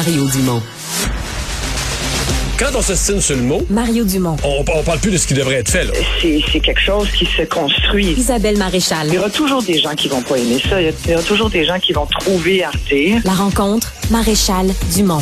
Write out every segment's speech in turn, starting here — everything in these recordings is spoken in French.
Mario Dumont. Quand on s'estime sur le mot, Mario Dumont. on, on parle plus de ce qui devrait être fait. Là. c'est c'est quelque chose qui se construit. Isabelle Maréchal. Il y aura toujours des gens qui vont pas aimer ça. Il y a- il y aura toujours des gens qui vont trouver Arte. La rencontre, Maréchal Dumont.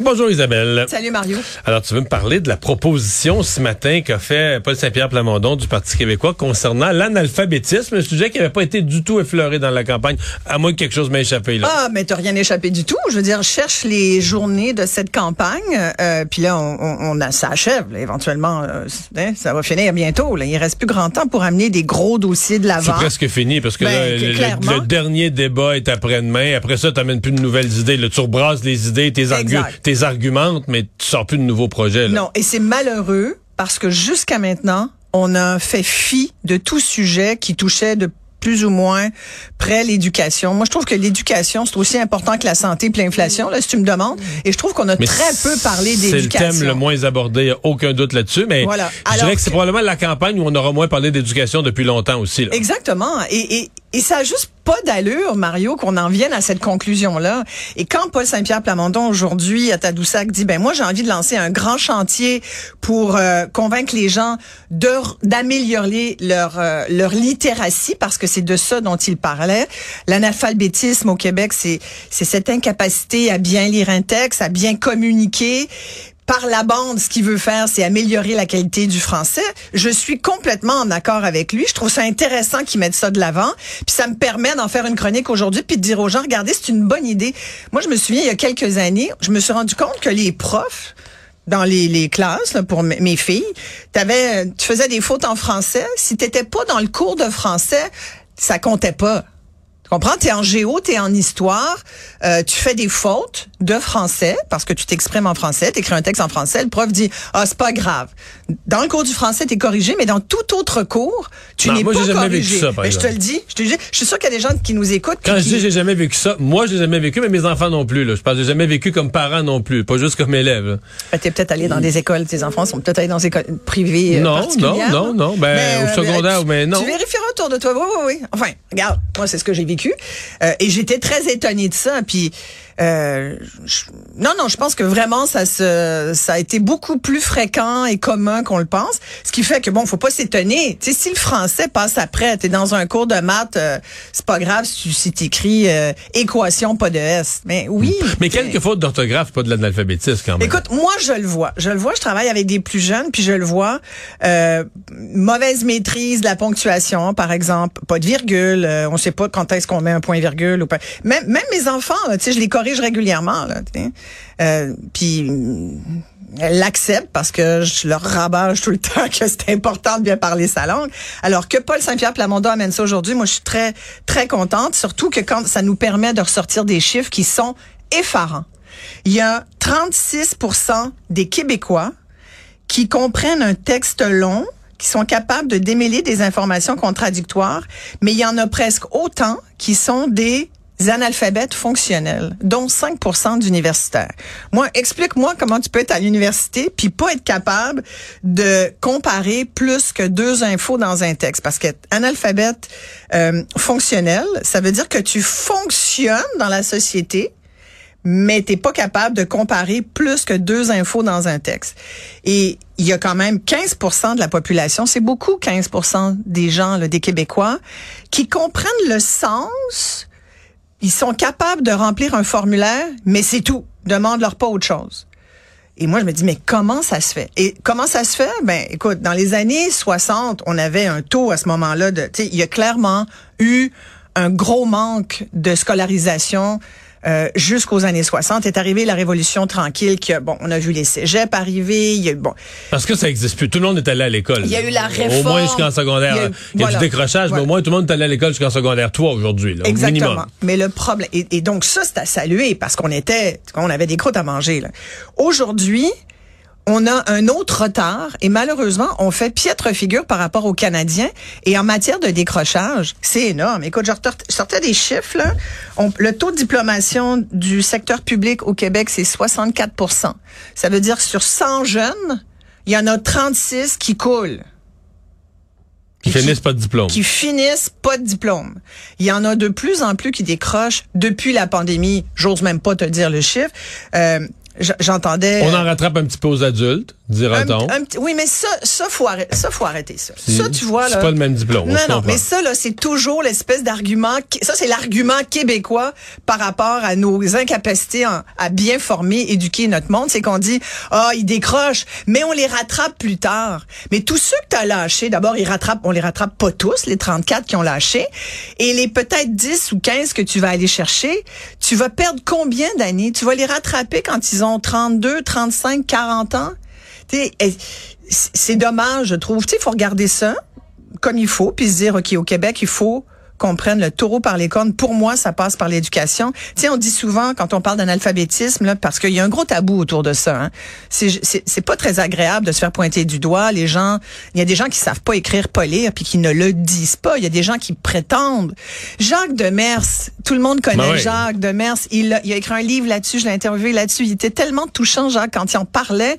Bonjour Isabelle. Salut Mario. Alors tu veux me parler de la proposition ce matin qu'a fait Paul Saint-Pierre Plamondon du Parti québécois concernant l'analphabétisme, un sujet qui n'avait pas été du tout effleuré dans la campagne, à moins que quelque chose m'ait échappé là. Ah, mais t'as rien échappé du tout. Je veux dire, cherche les journées de cette campagne, euh, puis là, on, on, on a, ça achève. là. éventuellement, euh, hein, ça va finir bientôt. Là. Il reste plus grand temps pour amener des gros dossiers de C'est l'avant. presque fini parce que Ben, là, le- le, clairement. le dernier débat est après-demain. Après ça, tu n'amènes plus de nouvelles idées. Là, tu rebrasses les idées, tes, argu Exact. Tes argumentes, mais tu sors plus de nouveaux projets. Là. Non, et c'est malheureux parce que jusqu'à maintenant, on a fait fi de tout sujet qui touchait de plus ou moins près l'éducation. Moi, je trouve que l'éducation, c'est aussi important que la santé et l'inflation, là, si tu me demandes. Et je trouve qu'on a Mais très peu parlé C'est le d'éducation. thème le moins abordé, y a aucun doute là-dessus. Mais Voilà. je dirais que c'est probablement la campagne où on aura moins parlé d'éducation depuis longtemps aussi. Là. Exactement. Et, et, et ça a juste pas d'allure, Mario, qu'on en vienne à cette conclusion-là. Et quand Paul Saint-Pierre Plamondon, aujourd'hui, à Tadoussac, dit, ben moi, j'ai envie de lancer un grand chantier pour euh, convaincre les gens d'améliorer leur, euh, leur littératie, parce que c'est de ça dont il parlait. L'analphabétisme au Québec, c'est cette incapacité à bien lire un texte, à bien communiquer par la bande, ce qu'il veut faire, c'est améliorer la qualité du français. Je suis complètement en accord avec lui. Je trouve ça intéressant qu'il mette ça de l'avant. Puis ça me permet d'en faire une chronique aujourd'hui, puis de dire aux gens, regardez, c'est une bonne idée. Moi, je me souviens, il y a quelques années, je me suis rendu compte que les profs, dans les, les classes là, pour mes filles, t'avais, tu faisais des fautes en français. Si t'étais pas dans le cours de français, ça comptait pas. Tu comprends? T'es en géo, t'es en histoire, euh, tu fais des fautes de français parce que tu t'exprimes en français, t'écris un texte en français, le prof dit ah c'est pas grave. Dans le cours du français t'es corrigé, mais dans tout autre cours tu n'es moi, pas j'ai jamais corrigé. vécu ça, par Mais je te exemple. le dis, je te le dis, je suis sûr qu'il y a des gens qui nous écoutent. Quand je dis j'ai jamais vécu ça, moi j'ai jamais vécu, mais mes enfants non plus. Là. Je pense j'ai jamais vécu comme parent non plus, pas juste comme élève. Ben, T'es peut-être allé dans des écoles, tes enfants sont peut-être allés dans des écoles privées euh, Non, particulières. non, non, non. Ben, au secondaire, tu, mais non. Tu vérifieras autour de toi. Oui, oui, oui. Enfin, regarde, moi, c'est ce que j'ai vécu. Euh, et j'étais très étonnée de ça. Puis, euh, je- non, non, je pense que vraiment, ça se, ça a été beaucoup plus fréquent et commun qu'on le pense. Ce qui fait que, bon, faut pas s'étonner. Tu sais, si le français passe après, t'es dans un cours de maths, euh, c'est pas grave si tu si t'écris euh, équation, pas de S. Mais oui. Mais quelques fautes d'orthographe, pas de l'analphabétisme quand même. Écoute, moi je le vois, je le vois, je travaille avec des plus jeunes, puis je le vois. Euh, mauvaise maîtrise de la ponctuation, par exemple, pas de virgule, euh, on sait pas quand est-ce qu'on met un point virgule ou pas. Même, même mes enfants, tu sais, je les corrige régulièrement, là. Euh, puis elles l'acceptent parce que je leur rabâche tout le temps que c'est important de bien parler sa langue. Alors que Paul Saint-Pierre Plamondon amène ça aujourd'hui, moi je suis très très contente, surtout que quand ça nous permet de ressortir des chiffres qui sont effarants. Il y a 36 des Québécois qui comprennent un texte long, qui sont capables de démêler des informations contradictoires, mais il y en a presque autant qui sont des analphabètes fonctionnels, dont 5% d'universitaires. Moi, explique-moi comment tu peux être à l'université puis pas être capable de comparer plus que deux infos dans un texte. Parce que analphabète euh, fonctionnel, ça veut dire que tu fonctionnes dans la société, mais t'es pas capable de comparer plus que deux infos dans un texte. Et il y a quand même 15% de la population, c'est beaucoup 15 des gens, là, des Québécois, qui comprennent le sens, ils sont capables de remplir un formulaire, mais c'est tout. Demande-leur pas autre chose. Et moi, je me dis, mais comment ça se fait? Et comment ça se fait? Ben, écoute, dans les années 60, on avait un taux à ce moment-là de, tu sais, il y a clairement eu un gros manque de scolarisation euh, jusqu'aux années 60. Est arrivée la Révolution tranquille, qui bon, on a vu les cégeps arriver, il y a eu, bon, Parce que ça existe plus. Tout le monde est allé à l'école. Il y a eu la Au réforme. moins jusqu'en secondaire. Il y a Il eu- y a, voilà. du décrochage, mais au moins tout le monde est allé à l'école jusqu'en secondaire 3 aujourd'hui. là, au Exactement. minimum. Mais le problème et, et donc ça c'est à saluer parce qu'on était on avait des croûtes à manger là. Aujourd'hui, on a un autre retard et malheureusement, on fait piètre figure par rapport aux Canadiens. Et en matière de décrochage, c'est énorme. Écoute, je sortais des chiffres. Là. On- le taux de diplomation du secteur public au Québec, c'est 64% Ça veut dire que sur 100 jeunes, il y en a 36 qui coulent. Qui finissent pas de diplôme. Qui finissent pas de diplôme. Il y en a de plus en plus qui décrochent depuis la pandémie. J'ose même pas te dire le chiffre. Euh, j'entendais. On en rattrape un petit peu aux adultes, dira-t-on. Oui, mais ça, ça faut arrêter ça. Faut arrêter ça. Ça, tu vois là. C'est pas le même diplôme. Non, non, mais ça là, c'est toujours l'espèce d'argument. Ça, c'est l'argument québécois par rapport à nos incapacités à bien former, éduquer notre monde. C'est qu'on dit, ah, ils décrochent, mais on les rattrape plus tard. Mais tous ceux que tu as lâchés, d'abord, ils rattrapent, on les rattrape pas tous, les 34 qui ont lâché, et les peut-être 10 ou 15 que tu vas aller chercher, tu vas perdre combien d'années? Tu vas les rattraper quand ils ont 32, 35, 40 ans? C'est dommage, je trouve. Il faut regarder ça comme il faut, puis se dire, OK, au Québec, il faut qu'on prenne le taureau par les cornes. Pour moi, ça passe par l'éducation. Tu sais, on dit souvent quand on parle d'analphabétisme, là, parce qu'il y a un gros tabou autour de ça. Hein. C'est pas très agréable de se faire pointer du doigt. Les gens, il y a des gens qui savent pas écrire, pas lire, puis qui ne le disent pas. Il y a des gens qui prétendent. Jacques Demers, tout le monde connaît ben Jacques Demers. Il a, il a écrit un livre là-dessus. Je l'ai interviewé là-dessus. Il était tellement touchant, Jacques, quand il en parlait.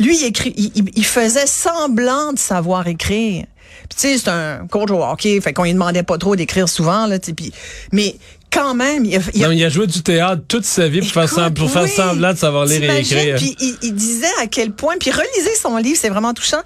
Lui, il, écrit, il faisait semblant de savoir écrire. Puis tu sais, c'est un coach au hockey, fait qu'on lui demandait pas trop d'écrire souvent là, puis mais quand même, il a, non, il a joué du théâtre toute sa vie pour, faire, semblant, pour faire semblant de savoir lire et écrire. Puis il, il, disait à quel point, puis relisez son livre, c'est vraiment touchant.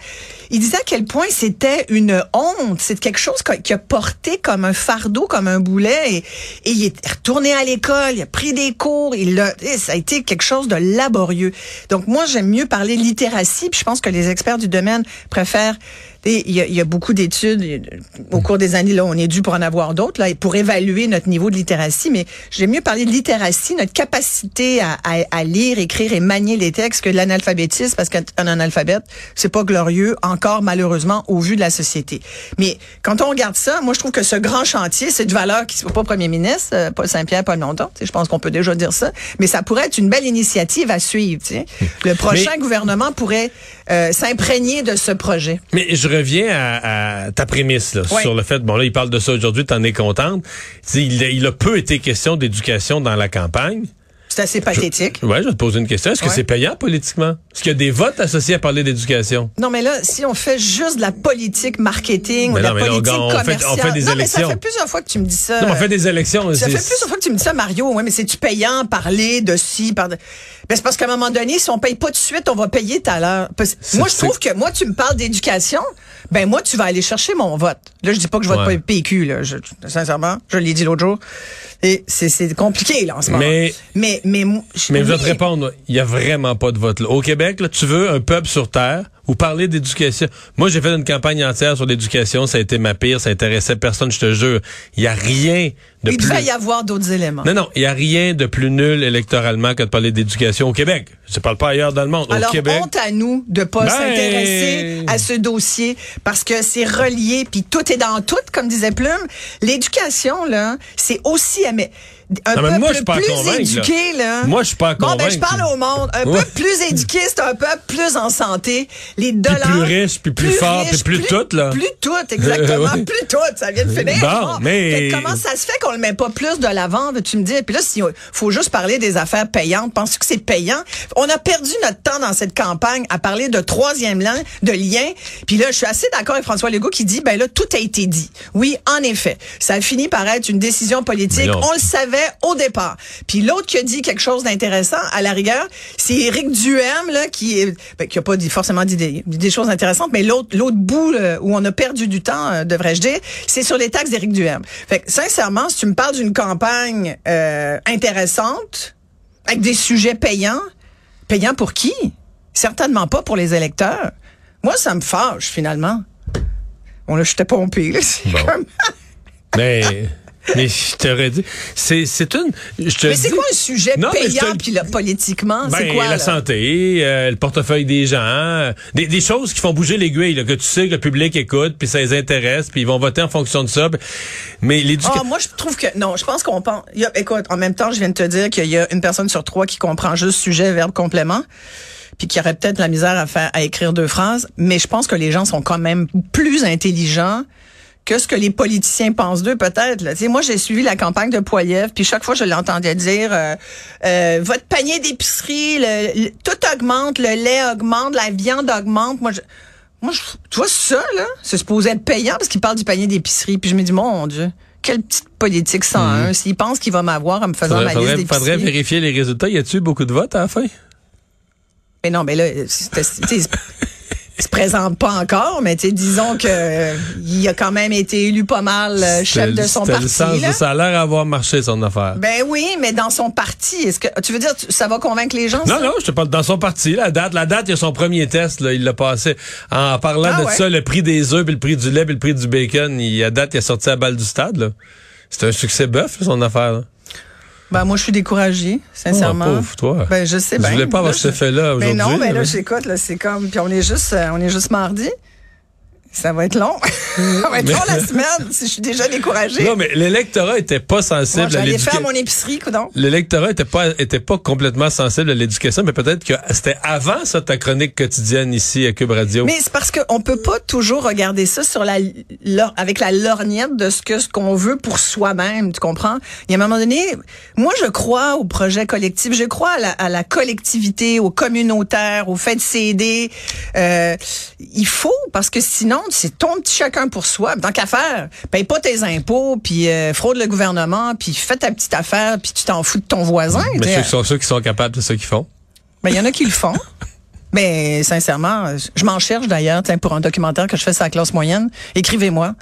Il disait à quel point c'était une honte, c'est quelque chose qu'il a porté comme un fardeau, comme un boulet, et, et il est retourné à l'école, il a pris des cours, il a, ça a été quelque chose de laborieux. Donc moi, j'aime mieux parler littératie, puis je pense que les experts du domaine préfèrent il y, a, il y a beaucoup d'études au cours des années là, on est dû pour en avoir d'autres là, pour évaluer notre niveau de littératie. Mais j'aime mieux parler de littératie, notre capacité à, à, à, lire, écrire et manier les textes que de l'analphabétisme, parce qu'un analphabète, c'est pas glorieux encore malheureusement au vu de la société. Mais quand on regarde ça, moi je trouve que ce grand chantier, c'est de valeur qui soit pas premier ministre, euh, Paul Saint-Pierre, Paul Longtemps. Je pense qu'on peut déjà dire ça. Mais ça pourrait être une belle initiative à suivre. sais. Le prochain gouvernement pourrait euh, s'imprégner de ce projet. Mais je reviens à, ta prémisse là, sur le fait, bon là, il parle de ça aujourd'hui, t'en es contente. Il, il a peu été question d'éducation dans la campagne. C'est assez pathétique. Oui, je vais te poser une question. Est-ce que c'est payant politiquement? Est-ce qu'il y a des votes associés à parler d'éducation? Non, mais là, si on fait juste de la politique marketing ou de la politique commerciale... Fait, on fait des non, élections. Mais ça fait plusieurs fois que tu me dis ça. Non, on fait des élections. Ça fait plusieurs fois que tu me dis ça, Mario. Ouais, mais c'est-tu payant parler de ci, par... Ben, c'est parce qu'à un moment donné, si on paye pas tout de suite, on va payer tout à l'heure. Moi, je trouve que moi, tu me parles d'éducation, ben moi, tu vas aller chercher mon vote. Là, je dis pas que je vote pas PQ, là. Je, sincèrement, je l'ai dit l'autre jour. Et c'est compliqué, là, en ce moment. Mais, mais, mais, mais je vais te répondre, il y a vraiment pas de vote, là. Au Québec, là, tu veux un peuple sur terre ou parler d'éducation. Moi, j'ai fait une campagne entière sur l'éducation. Ça a été ma pire. Ça intéressait personne, je te jure. Il y a rien de il plus... Devait y avoir d'autres éléments. Non, non. Il y a rien de plus nul électoralement que de parler d'éducation au Québec. Je parle pas ailleurs dans le monde. Alors, au Québec. honte à nous de pas ben... s'intéresser à ce dossier parce que c'est relié puis tout est dans tout, comme disait Plume. L'éducation, là, c'est aussi un non, moi, plus éduqué, là. Moi, je suis pas Bon, ben, je parle au monde. Un peuple plus éduqué, c'est un peuple plus en santé. Les dollars. Puis plus riche, puis plus, fort, puis plus, tout, là. Plus tout, exactement. Plus tout. Ça vient de finir. Bon, mais. comment ça se fait qu'on le met pas plus de l'avant, tu me dis? Puis là, s'il faut juste parler des affaires payantes, penses-tu que c'est payant? On a perdu notre temps dans cette campagne à parler de troisième lien, de lien. Puis là, je suis assez d'accord avec François Legault qui dit, ben là, tout a été dit. Oui, en effet. Ça a fini par être une décision politique. On le savait au départ. Puis l'autre qui a dit quelque chose d'intéressant, à la rigueur, c'est Éric Duhem, là, qui est, ben, qui a pas dit, forcément dit des, choses intéressantes, mais l'autre, l'autre bout où on a perdu du temps, euh, devrais-je dire, c'est sur les taxes d'Éric Duhem. Fait que, sincèrement, si tu me parles d'une campagne euh, intéressante, avec des sujets payants, payants pour qui? Certainement pas pour les électeurs. Moi, ça me fâche, finalement. On là, j'étais pompé, là. Bon. Mais... Mais je t'aurais dit, c'est c'est une. Je te mais c'est quoi un sujet payant puis là, politiquement, c'est ben, quoi la santé, euh, le portefeuille des gens, des, des choses qui font bouger l'aiguille, que tu sais que le public écoute, puis ça les intéresse, puis ils vont voter en fonction de ça. Mais l'éducation. Oh, moi je trouve que non, je pense qu'on pense. Y a, écoute, en même temps, je viens de te dire qu'il y a une personne sur trois qui comprend juste sujet, verbe, complément puis qui aurait peut-être la misère à faire à écrire deux phrases, mais je pense que les gens sont quand même plus intelligents que ce que les politiciens pensent d'eux, peut-être. Moi, j'ai suivi la campagne de Poiliev, puis chaque fois, je l'entendais dire euh, euh, votre panier d'épicerie, tout augmente, le lait augmente, la viande augmente. Moi, je, Moi, je, tu vois, ça, là, c'est supposé être payant parce qu'il parle du panier d'épicerie. Puis je me dis, mon Dieu, quelle petite politique 101. S'il pense qu'il va m'avoir en me faisant Faudrait, ma faudrait- liste faudrait d'épicerie. vérifier les résultats. Y a-tu beaucoup de votes à la fin? Mais non, mais là, c'était- se présente pas encore, mais disons que euh, il a quand même été élu pas mal euh, chef de son parti. le sens là. de ça a l'air avoir marché son affaire. Ben oui, mais dans son parti, est-ce que tu veux dire ça va convaincre les gens Non, ça? non, je te parle dans son parti. La date, la date, il y a son premier test, là, il l'a passé. En parlant Ah de ouais? ça, le prix des œufs, puis le prix du lait, puis le prix du bacon, il, à date, il a sorti à balle du stade. là. C'est un succès bœuf, son affaire. Là. Ben moi je suis découragée, sincèrement. Oh, pauvre, toi. Ben je sais bien. voulais pas avoir Là, cet je- effet-là Mais aujourd'hui. non, mais là là. j'écoute là, c'est comme puis on est juste euh, on est juste mardi. Ça va être long. ça va être Mais- long la semaine si je suis déjà découragée. Non, mais l'électorat était pas sensible Moi, à j'allais l'éducation. faire mon épicerie, coudon. L'électorat était pas était pas complètement sensible à l'éducation, mais peut-être que c'était avant ça ta chronique quotidienne ici à Cube Radio. Mais c'est parce qu'on peut pas toujours regarder ça sur la, avec la lorgnette de ce que ce qu'on veut pour soi-même, tu comprends? Il y a un moment donné, moi je crois au projet collectif, je crois à la, à la collectivité, au communautaire, au fait de s'aider. Euh, il faut parce que sinon c'est ton petit chacun pour soi. Tant qu'à faire, paye pas tes impôts, puis euh, fraude le gouvernement, puis fais ta petite affaire, puis tu t'en fous de ton voisin. mais ceux qui sont ceux qui sont capables, c'est ceux qui font. ben, il y en a qui le font. Mais sincèrement, je m'en cherche d'ailleurs, pour un documentaire que je fais sur la classe moyenne. Écrivez-moi.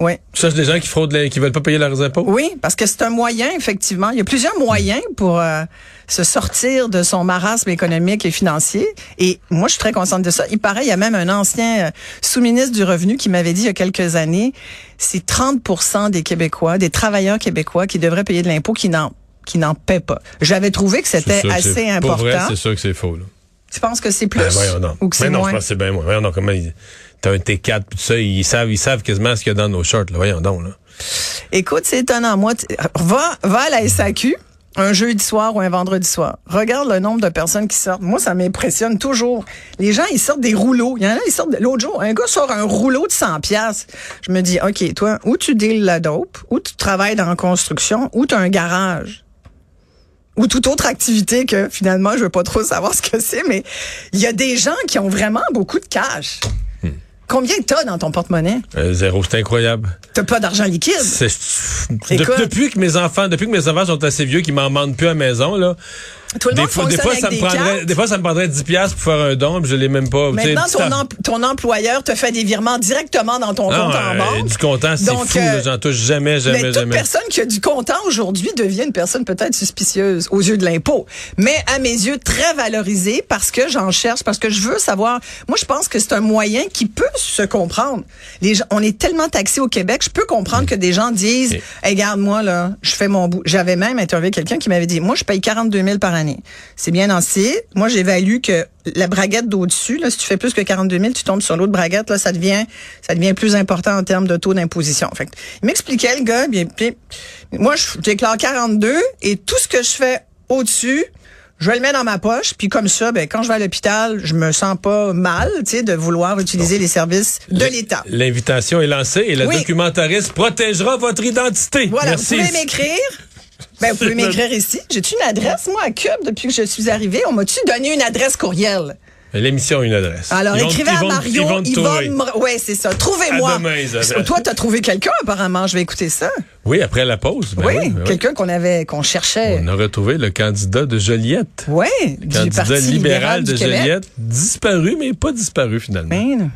Oui. Tu cherches des gens qui fraudent, les- qui veulent pas payer leurs impôts? Oui, parce que c'est un moyen, effectivement. Il y a plusieurs moyens pour euh, se sortir de son marasme économique et financier. Et moi, je suis très consciente de ça. Il paraît, il y a même un ancien euh, sous-ministre du Revenu qui m'avait dit il y a quelques années, c'est 30% des Québécois, des travailleurs québécois qui devraient payer de l'impôt qui n'en qui n'en paient pas. J'avais trouvé que C'est c'était assez c'est- important. Pour vrai, c'est sûr que c'est faux. Là. tu penses que c'est plus Ben, voyons donc. ou que c'est Ben non, je pense que c'est bien moins. Voyons donc, comment ils- T'as un T4 puis tout ça, ils savent, ils savent quasiment ce qu'il y a dans nos shorts. Là. Voyons donc. Là. Écoute, c'est étonnant. Moi, va, va à la SAQ un jeudi soir ou un vendredi soir. Regarde le nombre de personnes qui sortent. Moi, ça m'impressionne toujours. Les gens, ils sortent des rouleaux. Il y en a, ils sortent... de- L'autre jour, un gars sort un rouleau de 100 pièces. Je me dis, OK, toi, où tu deals la dope, où tu travailles dans la construction, où tu as un garage? Ou toute autre activité que finalement, je veux pas trop savoir ce que c'est, mais il y a des gens qui ont vraiment beaucoup de cash. Combien t'as dans ton porte-monnaie? Euh, zéro, c'est incroyable. T'as pas d'argent liquide? C'est- de- depuis que mes enfants, depuis que mes enfants sont assez vieux, qu'ils m'en demandent plus à la maison, là. Tout le Des monde fois, des ça me prendrait, des fois, ça me prendrait 10 piastres pour faire un don, puis je l'ai même pas. Maintenant, ton, employeur te fait des virements directement dans ton Non, compte en euh, banque. du comptant, c'est fou. euh, J'en touche jamais, jamais, mais toute jamais. personne qui a du comptant aujourd'hui devient une personne peut-être suspicieuse aux yeux de l'impôt. Mais à mes yeux, très valorisée parce que j'en cherche, parce que je veux savoir. Moi, je pense que c'est un moyen qui peut se comprendre. Les gens, on est tellement taxés au Québec, je peux comprendre que des gens disent, hey, regarde, moi, là, je fais mon bout. J'avais même interviewé quelqu'un qui m'avait dit, moi, je paye 42 000 par année. C'est bien ancien. Moi, j'évalue que la braguette d'au-dessus, si tu fais plus que 42 000, tu tombes sur l'autre braguette, là, ça devient, ça devient plus important en termes de taux d'imposition. Fait il m'expliquait, le gars, bien, puis, moi, je déclare 42 et tout ce que je fais au-dessus, je le mets dans ma poche, puis comme ça, ben, quand je vais à l'hôpital, je me sens pas mal, tu sais, de vouloir utiliser les services de l'État. L'invitation est lancée et la Oui. documentariste protégera votre identité. Voilà, Merci. vous pouvez m'écrire. Ben, vous pouvez m'écrire ici. J'ai-tu une adresse, moi, à Cube, depuis que je suis arrivée? On m'a-tu donné une adresse courriel? L'émission a une adresse. Alors, écrivez à Mario. Trouver. me- Ouais, c'est ça. Trouvez-moi. Toi, t'as trouvé quelqu'un, apparemment. Je vais écouter ça. Oui, après la pause. ben oui, oui, ben oui. quelqu'un qu'on avait, qu'on cherchait. On a retrouvé le candidat de Joliette. Oui, du Candidat Parti libéral de du Québec. Joliette, disparu, mais pas disparu finalement. Ben,